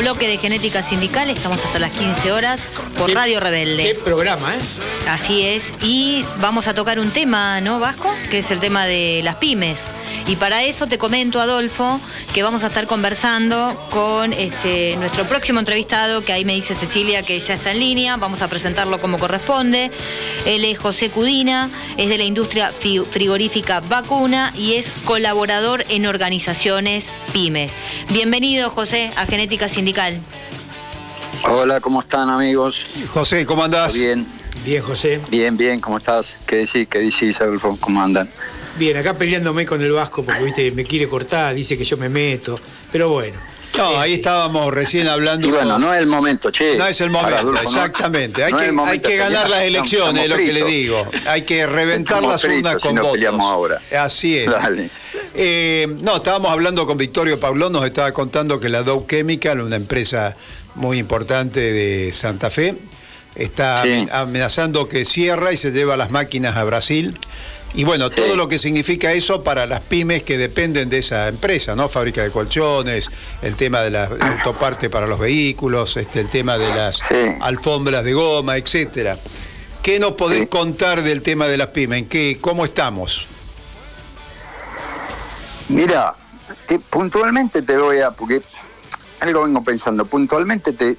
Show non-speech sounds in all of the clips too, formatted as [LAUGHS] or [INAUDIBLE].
bloque de Genética Sindical, estamos hasta las 15 horas por Radio Rebelde. Qué programa, ¿eh? Así es, y vamos a tocar un tema, ¿no, Vasco? Que es el tema de las pymes. Y para eso te comento, Adolfo, que vamos a estar conversando con este, nuestro próximo entrevistado, que ahí me dice Cecilia que ya está en línea, vamos a presentarlo como corresponde. Él es José Cudina, es de la industria frigorífica vacuna y es colaborador en organizaciones pymes. Bienvenido, José, a Genética Sindical. Hola, ¿cómo están amigos? José, ¿cómo andás? Bien. Bien, José. Bien, bien, ¿cómo estás? ¿Qué decís? ¿Qué decís, Adolfo? ¿Cómo andan? Bien, acá peleándome con el Vasco porque viste me quiere cortar, dice que yo me meto, pero bueno. No, ahí estábamos recién hablando. Y bueno, no es el momento, che. No es el momento, exactamente. Hay, que, hay que ganar las elecciones, es lo que le digo. Hay que reventar las urnas con si votos. ahora. Así es. Eh, no, estábamos hablando con Victorio Paulón, nos estaba contando que la Dow Chemical, una empresa muy importante de Santa Fe, está amenazando que cierra y se lleva las máquinas a Brasil. Y bueno, todo lo que significa eso para las pymes que dependen de esa empresa, ¿no? Fábrica de colchones, el tema de la autoparte para los vehículos, este, el tema de las alfombras de goma, etcétera. ¿Qué nos podés contar del tema de las pymes? ¿En qué, ¿Cómo estamos? Mira, puntualmente te voy a, porque algo vengo pensando, puntualmente te,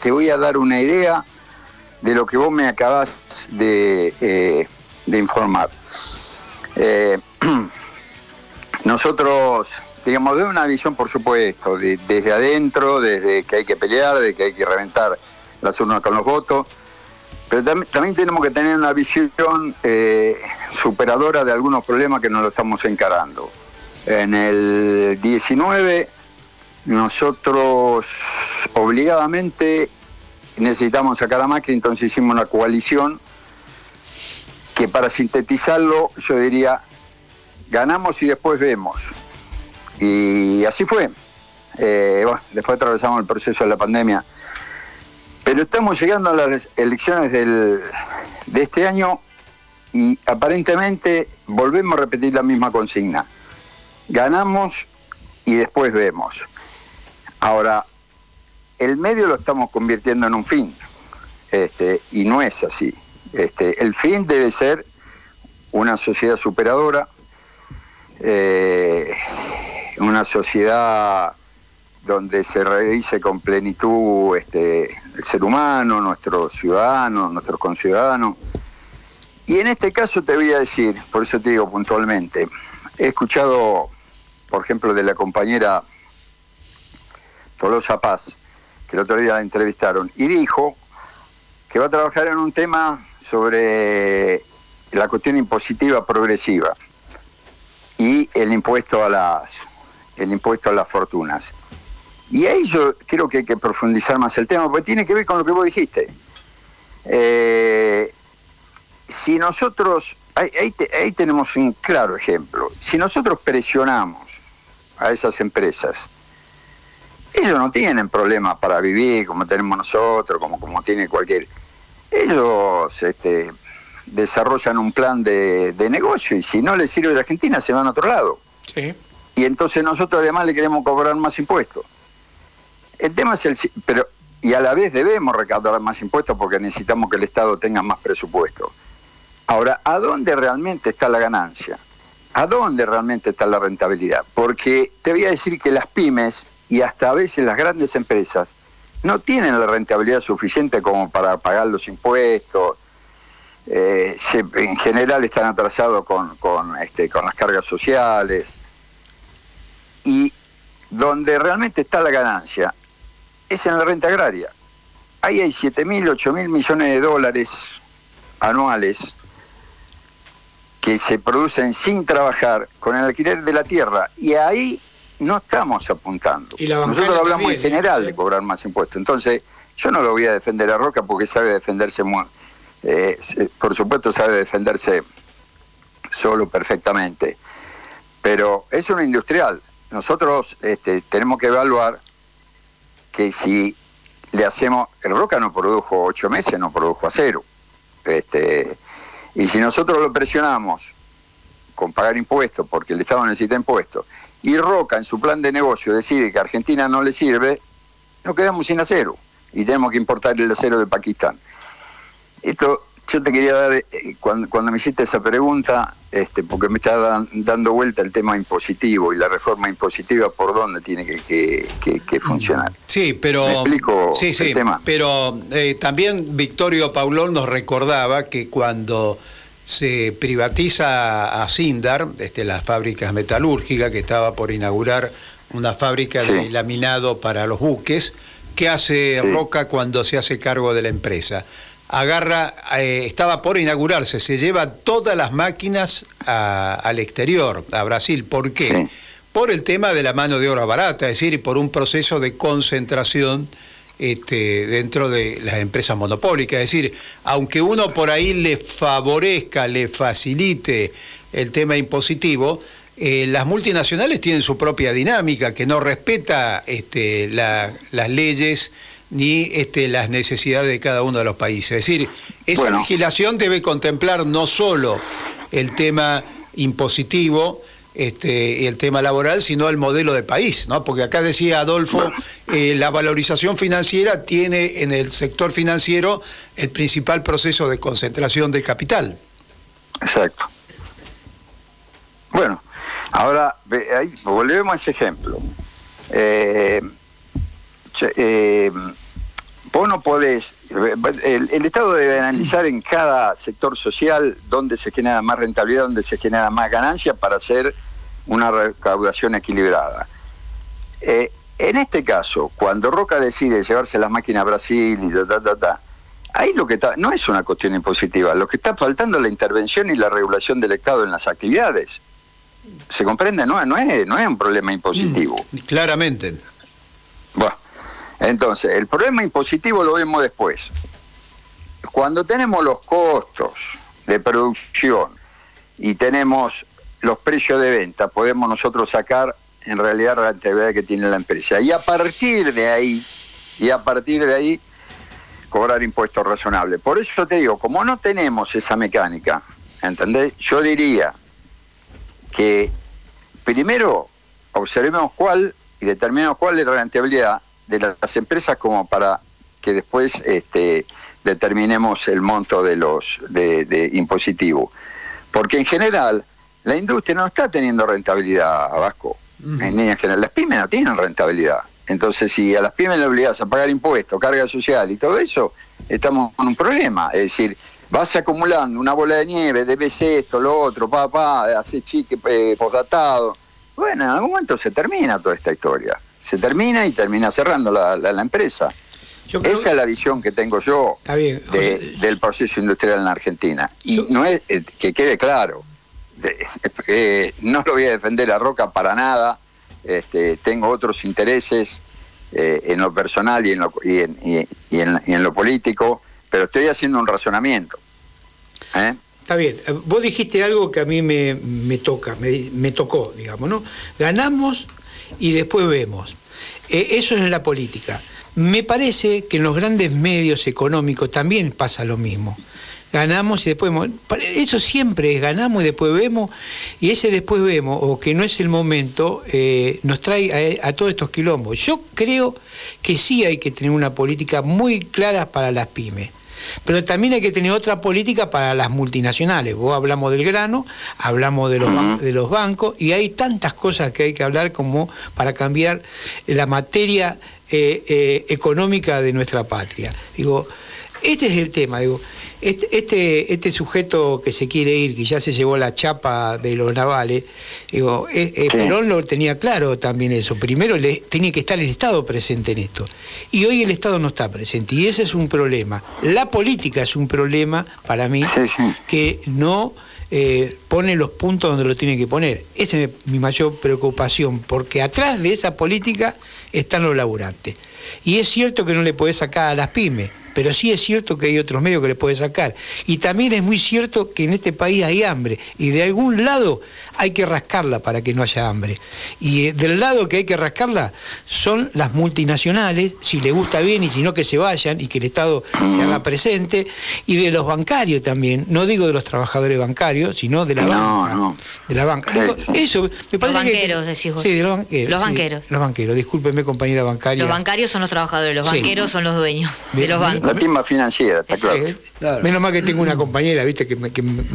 te, voy a dar una idea de lo que vos me acabas de... Eh, de informar. Eh, [CLEARS THROAT] nosotros, digamos, de una visión, por supuesto, desde adentro, desde que hay que pelear, de que hay que reventar las urnas con los votos, pero también, tenemos que tener una visión eh, superadora de algunos problemas que nos lo estamos encarando. En el 19 nosotros obligadamente necesitamos sacar a Macri, entonces hicimos una coalición que para sintetizarlo yo diría, ganamos y después vemos. Y así fue. Eh, después atravesamos el proceso de la pandemia. Pero estamos llegando a las elecciones del, de este año y aparentemente volvemos a repetir la misma consigna. Ganamos y después vemos. Ahora, el medio lo estamos convirtiendo en un fin, este, y no es así. Este, el fin debe ser una sociedad superadora, eh, una sociedad donde se revise con plenitud este, el ser humano, nuestros ciudadanos, nuestros conciudadanos. Y en este caso te voy a decir, por eso te digo puntualmente, he escuchado, por ejemplo, de la compañera Tolosa Paz, que el otro día la entrevistaron, y dijo que va a trabajar en un tema sobre la cuestión impositiva progresiva y el impuesto a las el impuesto a las fortunas. Y ahí yo creo que hay que profundizar más el tema, porque tiene que ver con lo que vos dijiste. Eh, si nosotros, ahí, ahí, tenemos un claro ejemplo, si nosotros presionamos a esas empresas, ellos no tienen problemas para vivir como tenemos nosotros, como, como tiene cualquier ellos este, desarrollan un plan de, negocio y si no les sirve a la Argentina se van a otro lado. Y entonces nosotros además le queremos cobrar más impuestos. El tema es el... Pero, y a la vez debemos recaudar más impuestos porque necesitamos que el Estado tenga más presupuesto. Ahora, ¿a dónde realmente está la ganancia? ¿A dónde realmente está la rentabilidad? Porque te voy a decir que las pymes y hasta a veces las grandes empresas no tienen la rentabilidad suficiente como para pagar los impuestos, eh, en general están atrasados con, este, con las cargas sociales, y donde realmente está la ganancia es en la renta agraria. Ahí hay 7 mil, 8 mil millones de dólares anuales que se producen sin trabajar con el alquiler de la tierra. Y ahí no estamos apuntando. Nosotros hablamos en general de cobrar más impuestos. Entonces, yo no lo voy a defender a Roca porque sabe defenderse, muy, eh, por supuesto sabe defenderse solo perfectamente. Pero es una industrial. Nosotros este, tenemos que evaluar que si le hacemos, el Roca no produjo ocho meses, no produjo acero. Este, y si nosotros lo presionamos con pagar impuestos, porque el Estado necesita impuestos, y Roca en su plan de negocio decide que Argentina no le sirve, nos quedamos sin acero y tenemos que importar el acero de Pakistán. Esto yo te quería dar, eh, cuando, cuando, me hiciste esa pregunta, este, porque me está dando vuelta el tema impositivo y la reforma impositiva, ¿por dónde tiene que, que, funcionar? Sí, pero... ¿Me explico sí, sí, tema? Pero eh, también Victorio Paulón nos recordaba que cuando se privatiza a Sindar, este, las fábricas metalúrgicas, que estaba por inaugurar una fábrica de laminado para los buques, ¿qué hace Roca cuando se hace cargo de la empresa? agarra, eh, estaba por inaugurarse, se lleva todas las máquinas al exterior, a Brasil. ¿Por qué? Por el tema de la mano de obra barata, es decir, por un proceso de concentración este, dentro de las empresas monopólicas. Es decir, aunque uno por ahí le favorezca, le facilite el tema impositivo, eh, las multinacionales tienen su propia dinámica que no respeta este, las leyes ni este, las necesidades de cada uno de los países. Es decir, esa legislación debe contemplar no solo el tema impositivo, este, el tema laboral, sino el modelo de país, ¿no? Porque acá decía Adolfo, eh, la valorización financiera tiene en el sector financiero el principal proceso de concentración de capital. Exacto. Bueno, ahora volvemos a ese ejemplo. Eh, eh, vos no podés, el, Estado debe analizar en cada sector social dónde se genera más rentabilidad, dónde se genera más ganancia para hacer una recaudación equilibrada. Eh, en este caso, cuando Roca decide llevarse las máquinas a Brasil y da, da, da, ahí lo que está, no es una cuestión impositiva, lo que está faltando es la intervención y la regulación del Estado en las actividades. ¿Se comprende? No, no, es, no es un problema impositivo. Mm, claramente. Bueno. Entonces, el problema impositivo lo vemos después. Cuando tenemos los costos de producción y tenemos los precios de venta, podemos nosotros sacar en realidad la rentabilidad que tiene la empresa. Y a partir de ahí, y a partir de ahí, cobrar impuestos razonables. Por eso te digo, como no tenemos esa mecánica, ¿entendés? Yo diría que primero observemos cuál y determinemos cuál es la rentabilidad de las empresas como para que después este, determinemos el monto de los de, impositivo. Porque en general la industria no está teniendo rentabilidad, Vasco. En general, las pymes no tienen rentabilidad. Entonces, si a las pymes le obligas a pagar impuestos, carga social y todo eso, estamos con un problema. Es decir, vas acumulando una bola de nieve, debes esto, lo otro, papá, hace chique eh, posdatado. Bueno, en algún momento se termina toda esta historia se termina y termina cerrando la, la, empresa. Esa es la visión que tengo yo del proceso industrial en Argentina. Y no es eh, que quede claro, eh, no lo voy a defender a Roca para nada, este, tengo otros intereses eh, en lo personal y en lo, y en, y, en, lo político, pero estoy haciendo un razonamiento. Está bien, vos dijiste algo que a mí me, me toca, me, me tocó, digamos, ¿no? Ganamos y después vemos. Eh, eso es en la política. Me parece que en los grandes medios económicos también pasa lo mismo. Ganamos y después vemos. Eso siempre es ganamos y después vemos. Y ese después vemos, o que no es el momento, eh, nos trae a, a, todos estos quilombos. Yo creo que sí hay que tener una política muy clara para las pymes. Pero también hay que tener otra política para las multinacionales. Vos hablamos del grano, hablamos de los, de los bancos y hay tantas cosas que hay que hablar como para cambiar la materia eh, eh, económica de nuestra patria. Digo, este es el tema, digo. Este, este, este, sujeto que se quiere ir, que ya se llevó la chapa de los navales, digo, eh, eh, Perón lo tenía claro también eso. Primero le, tenía que estar el Estado presente en esto. Y hoy el Estado no está presente. Y ese es un problema. La política es un problema para mí que no eh, pone los puntos donde lo tiene que poner. Esa es mi mayor preocupación, porque atrás de esa política están los laburantes. Y es cierto que no le podés sacar a las pymes pero sí es cierto que hay otros medios que le puede sacar. Y también es muy cierto que en este país hay hambre y de algún lado hay que rascarla para que no haya hambre. Y eh, del lado que hay que rascarla son las multinacionales, si le gusta bien y si no que se vayan y que el Estado se haga presente, y de los bancarios también, no digo de los trabajadores bancarios, sino de la banca. De la banca. eso me parece los banqueros, decís vos. Sí, de los banqueros. Los banqueros. los banqueros, discúlpeme compañera bancaria. Los bancarios son los trabajadores, los banqueros son los dueños de los bancos. La timba financiera, está claro. Menos mal que tengo una compañera, viste, que me,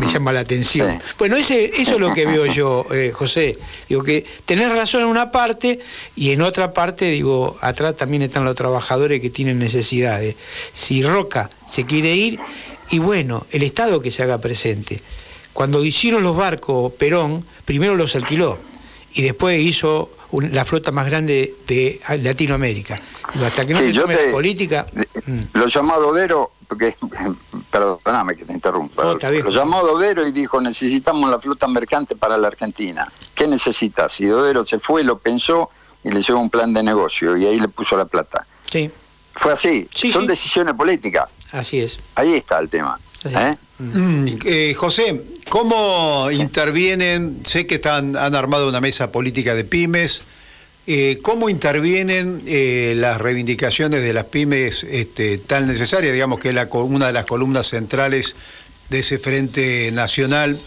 llama la atención. Bueno, ese, eso es lo que veo yo, eh, José. Digo que tenés razón en una parte y en otra parte, digo, atrás también están los trabajadores que tienen necesidades. Si Roca se quiere ir, y bueno, el Estado que se haga presente. Cuando hicieron los barcos Perón, primero los alquiló y después hizo la flota más grande de Latinoamérica. hasta que no se tome la política... Mm. Lo llamó Dodero, porque, perdóname que te interrumpa, lo llamó Dodero y dijo, necesitamos la flota mercante para la Argentina. ¿Qué necesitas? Y Dodero se fue, lo pensó y le llevó un plan de negocio y ahí le puso la plata. Sí. Fue así. Son decisiones políticas. Así es. Ahí está el tema. ¿eh? Mm, eh, José, ¿cómo intervienen? Sé que están, han armado una mesa política de pymes. Eh, ¿Cómo intervienen las reivindicaciones de las pymes este, tan necesarias? Digamos que es una de las columnas centrales de ese Frente Nacional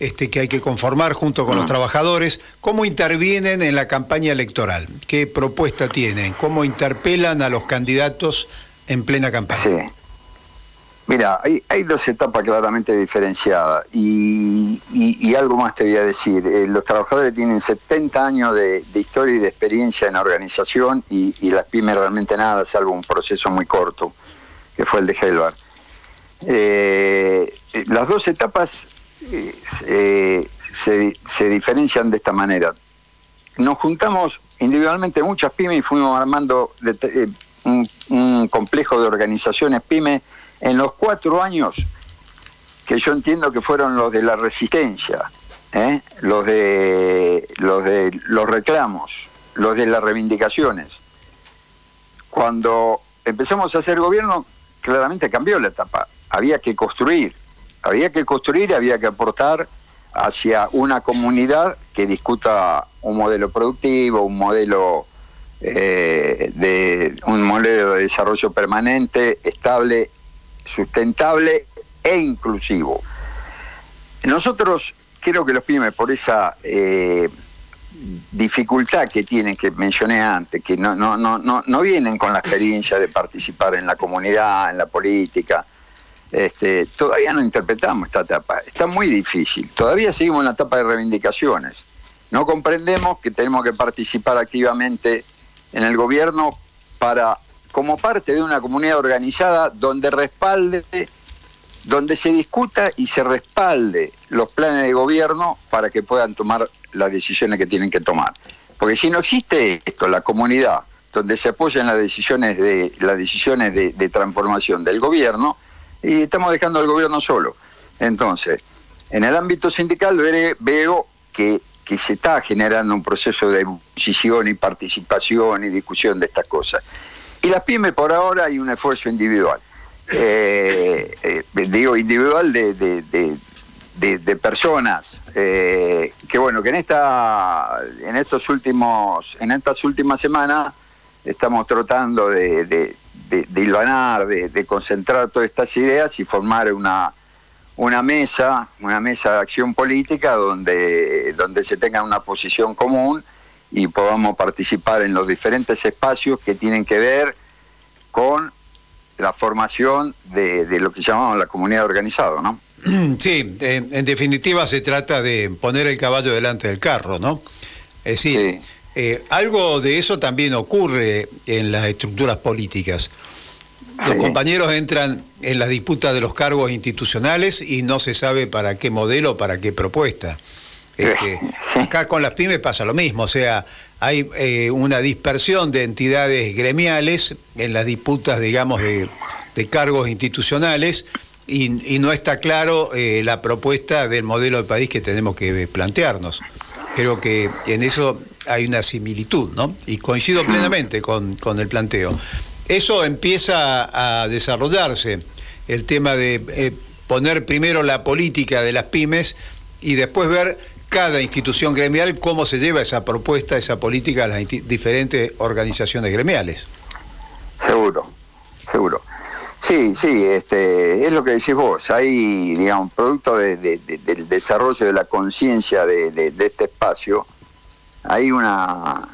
este, que hay que conformar junto con los trabajadores. ¿Cómo intervienen en la campaña electoral? ¿Qué propuesta tienen? ¿Cómo interpelan a los candidatos en plena campaña? Sí. Mira, hay, dos etapas claramente diferenciadas y, algo más te voy a decir. Eh, los trabajadores tienen 70 años de, historia y de experiencia en organización y, las pymes realmente nada, salvo un proceso muy corto, que fue el de Helvar. Eh, las dos etapas eh, se, diferencian de esta manera. Nos juntamos individualmente muchas pymes y fuimos armando un, un complejo de organizaciones pymes en los cuatro años que yo entiendo que fueron los de la resistencia, ¿eh? los de los reclamos, los de las reivindicaciones. Cuando empezamos a hacer gobierno, claramente cambió la etapa. Había que construir, había que construir, había que aportar hacia una comunidad que discuta un modelo productivo, un modelo eh, de un modelo de desarrollo permanente, estable sustentable e inclusivo. Nosotros creo que los pymes, por esa eh, dificultad que tienen, que mencioné antes, que no, no, no, no, no vienen con la experiencia de participar en la comunidad, en la política, este, todavía no interpretamos esta etapa. Está muy difícil. Todavía seguimos en la etapa de reivindicaciones. No comprendemos que tenemos que participar activamente en el gobierno para como parte de una comunidad organizada donde respalde, donde se discuta y se respalde los planes de gobierno para que puedan tomar las decisiones que tienen que tomar. Porque si no existe esto, la comunidad, donde se apoyan las decisiones de las decisiones de, transformación del gobierno, y estamos dejando al gobierno solo. Entonces, en el ámbito sindical veo que, que se está generando un proceso de decisión y participación y discusión de estas cosas. Y las pymes por ahora hay un esfuerzo individual. Eh, eh, digo individual de, de, personas eh, que bueno que en esta en estos últimos en estas últimas semanas estamos tratando de, de, de, de, concentrar todas estas ideas y formar una una mesa una mesa de acción política donde donde se tenga una posición común y podamos participar en los diferentes espacios que tienen que ver con la formación de, lo que llamamos la comunidad organizada, ¿no? [CLEARS THROAT] Sí, en, definitiva se trata de poner el caballo delante del carro, ¿no? Es decir, eh, algo de eso también ocurre en las estructuras políticas. Los compañeros entran en las disputas de los cargos institucionales y no se sabe para qué modelo, para qué propuesta. Este, [LAUGHS] acá con las pymes pasa lo mismo, o sea, hay eh, una dispersión de entidades gremiales en las disputas, digamos, de, cargos institucionales y, no está claro eh, la propuesta del modelo de país que tenemos que plantearnos. Creo que en eso hay una similitud, ¿no? Y coincido plenamente con, el planteo. eso empieza a desarrollarse, el tema de eh, poner primero la política de las pymes y después ver cada institución gremial cómo se lleva esa propuesta, esa política a las diferentes organizaciones gremiales. Seguro, seguro. Sí, sí, este, es lo que decís vos. Hay, digamos, producto del desarrollo de la conciencia de, este espacio, hay una,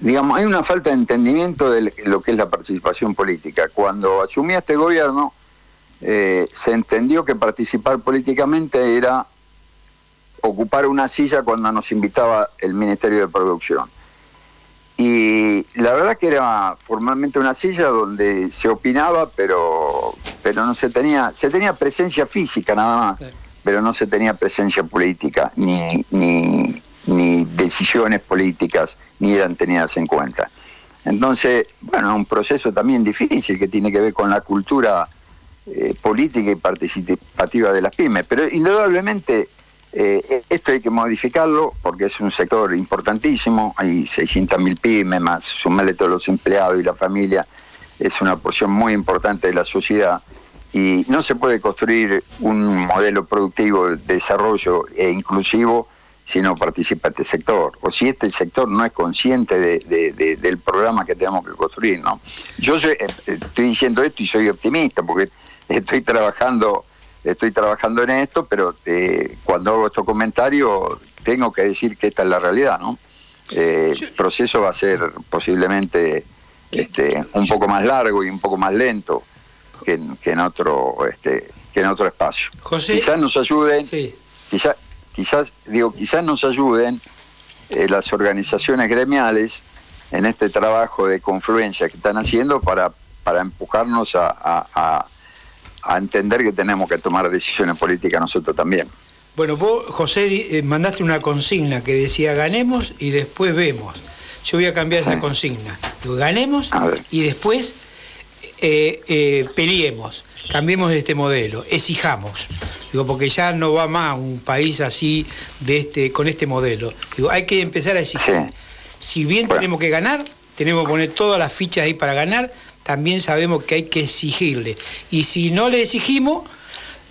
digamos, hay una falta de entendimiento de lo que es la participación política. Cuando asumía este gobierno, eh, se entendió que participar políticamente era ocupar una silla cuando nos invitaba el Ministerio de Producción. Y la verdad que era formalmente una silla donde se opinaba, pero, pero no se tenía, se tenía presencia física nada más, pero no se tenía presencia política, ni, ni, ni decisiones políticas, ni eran tenidas en cuenta. Entonces, bueno, un proceso también difícil que tiene que ver con la cultura eh, política y participativa de las pymes, pero indudablemente eh, esto hay que modificarlo porque es un sector importantísimo, hay 600.000 pymes más, sumarle todos los empleados y la familia, es una porción muy importante de la sociedad y no se puede construir un modelo productivo de desarrollo e inclusivo si no participa este sector, o si este sector no es consciente del programa que tenemos que construir. ¿no? Yo eh, estoy diciendo esto y soy optimista porque estoy trabajando estoy trabajando en esto, pero eh, cuando hago estos comentarios tengo que decir que esta es la realidad, ¿no? Eh, el proceso va a ser posiblemente este, un poco más largo y un poco más lento que en, otro este, que en otro espacio. quizás nos ayuden, quizás, quizás digo, quizás nos ayuden eh, las organizaciones gremiales en este trabajo de confluencia que están haciendo para para empujarnos a a entender que tenemos que tomar decisiones políticas nosotros también. Bueno, vos, José, eh, mandaste una consigna que decía ganemos y después vemos. Yo voy a cambiar esa consigna. Digo, ganemos y después eh, eh, peleemos, cambiemos este modelo, exijamos. Digo, porque ya no va más un país así de este, con este modelo. Digo, hay que empezar a exigir. Si bien tenemos que ganar, tenemos que poner todas las fichas ahí para ganar, también sabemos que hay que exigirle. Y si no le exigimos,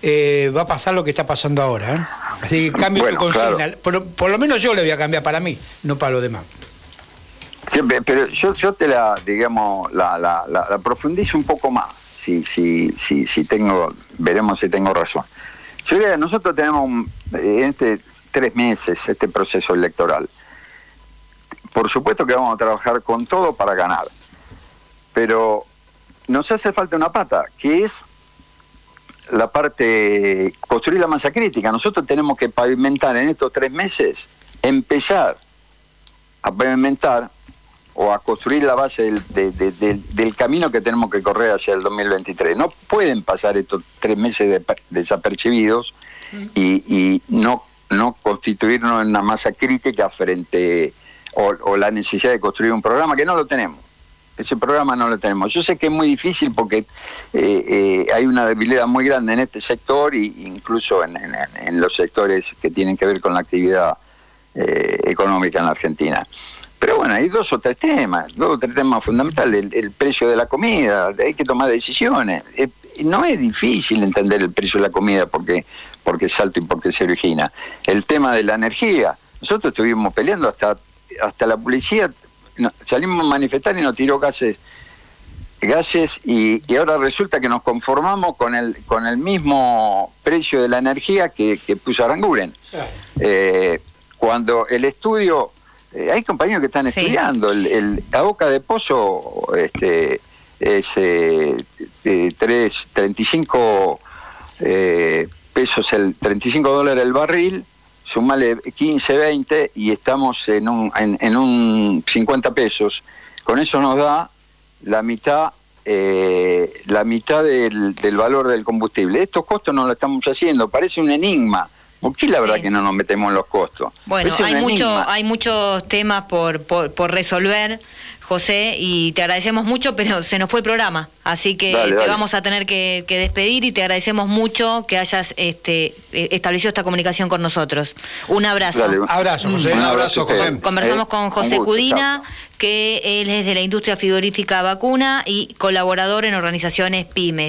eh, va a pasar lo que está pasando ahora. ¿eh? Así que cambio de consigna. Por, lo menos yo le voy a cambiar para mí, no para los demás. pero yo, yo te la, digamos, la, la, profundizo un poco más, si, si, si, si tengo, veremos si tengo razón. Yo que nosotros tenemos en este tres meses este proceso electoral. Por supuesto que vamos a trabajar con todo para ganar pero nos hace falta una pata, que es la parte, construir la masa crítica. Nosotros tenemos que pavimentar en estos tres meses, empezar a pavimentar o a construir la base del, camino que tenemos que correr hacia el 2023. No pueden pasar estos tres meses desapercibidos y, no, no constituirnos en una masa crítica frente o la necesidad de construir un programa que no lo tenemos. Ese programa no lo tenemos. Yo sé que es muy difícil porque eh, eh, hay una debilidad muy grande en este sector e incluso en, los sectores que tienen que ver con la actividad eh, económica en la Argentina. Pero bueno, hay dos o tres temas, dos o tres temas fundamentales. El, precio de la comida, hay que tomar decisiones. no es difícil entender el precio de la comida porque, porque es alto y porque se origina. El tema de la energía. Nosotros estuvimos peleando hasta, hasta la policía salimos a manifestar y nos tiró gases gases y, ahora resulta que nos conformamos con el con el mismo precio de la energía que, puso Aranguren. Eh, cuando el estudio, eh, hay compañeros que están estudiando, el, la boca de pozo este, es eh, 3, 35 eh, pesos, el 35 dólares el barril, sumale 15, 20 y estamos en un, en, un 50 pesos. Con eso nos da la mitad eh, la mitad del, valor del combustible. Estos costos no lo estamos haciendo, parece un enigma. ¿Por qué la verdad que no nos metemos en los costos? Bueno, hay, mucho, hay muchos temas por, por, por resolver José, y te agradecemos mucho, pero [LAUGHS] se nos fue el programa, así que te vamos a tener que, despedir y te agradecemos mucho que hayas este, e, establecido esta comunicación con nosotros. Un abrazo. abrazo, José. Un abrazo, José. Conversamos con José Cudina, que él es de la industria frigorífica vacuna y colaborador en organizaciones PYME.